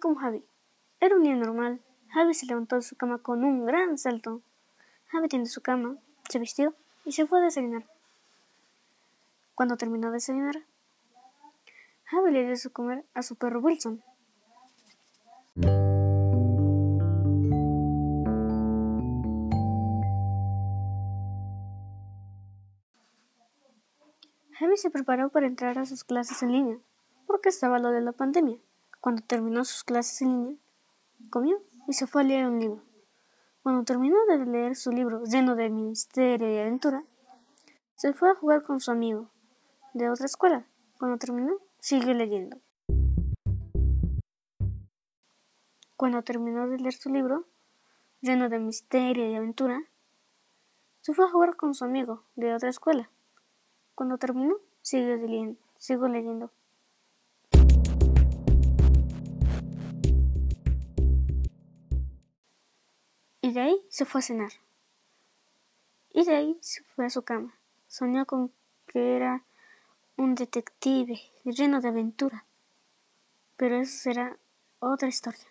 como Javi. Era un día normal. Javi se levantó de su cama con un gran salto. Javi tiende su cama, se vistió y se fue a desayunar. Cuando terminó de desayunar, Javi le dio su comer a su perro Wilson. Javi se preparó para entrar a sus clases en línea, porque estaba lo de la pandemia. Cuando terminó sus clases en línea, comió y se fue a leer un libro. Cuando terminó de leer su libro lleno de misterio y aventura, se fue a jugar con su amigo de otra escuela. Cuando terminó, siguió leyendo. Cuando terminó de leer su libro, lleno de misterio y aventura, se fue a jugar con su amigo de otra escuela. Cuando terminó, siguió leyendo. Sigo leyendo. Y de ahí se fue a cenar. Y de ahí se fue a su cama. Soñó con que era un detective lleno de aventura. Pero eso será otra historia.